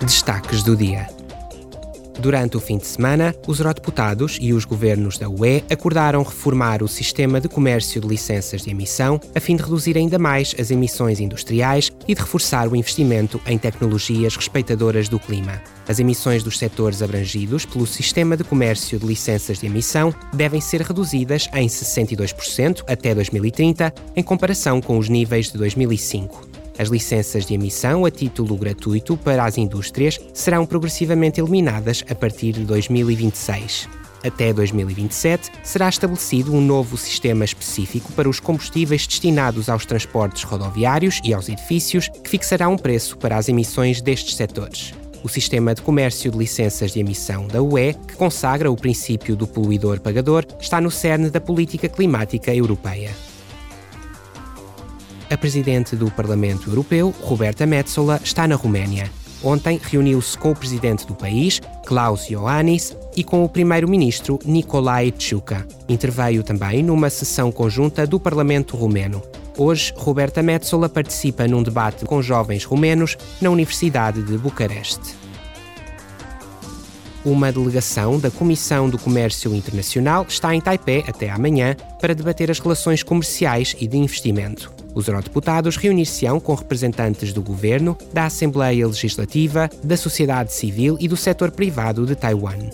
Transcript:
Destaques do dia. Durante o fim de semana, os eurodeputados e os governos da UE acordaram reformar o sistema de comércio de licenças de emissão a fim de reduzir ainda mais as emissões industriais e de reforçar o investimento em tecnologias respeitadoras do clima. As emissões dos setores abrangidos pelo sistema de comércio de licenças de emissão devem ser reduzidas em 62% até 2030, em comparação com os níveis de 2005. As licenças de emissão a título gratuito para as indústrias serão progressivamente eliminadas a partir de 2026. Até 2027, será estabelecido um novo sistema específico para os combustíveis destinados aos transportes rodoviários e aos edifícios, que fixará um preço para as emissões destes setores. O sistema de comércio de licenças de emissão da UE, que consagra o princípio do poluidor-pagador, está no cerne da política climática europeia. A presidente do Parlamento Europeu, Roberta Metsola, está na Roménia. Ontem reuniu-se com o presidente do país, Klaus Ioannis, e com o primeiro-ministro Nicolae Tchuca. Interveio também numa sessão conjunta do Parlamento Romeno. Hoje, Roberta Metsola participa num debate com jovens romenos na Universidade de Bucareste. Uma delegação da Comissão do Comércio Internacional está em Taipei até amanhã para debater as relações comerciais e de investimento. Os eurodeputados reunir-se-ão com representantes do governo, da Assembleia Legislativa, da sociedade civil e do setor privado de Taiwan.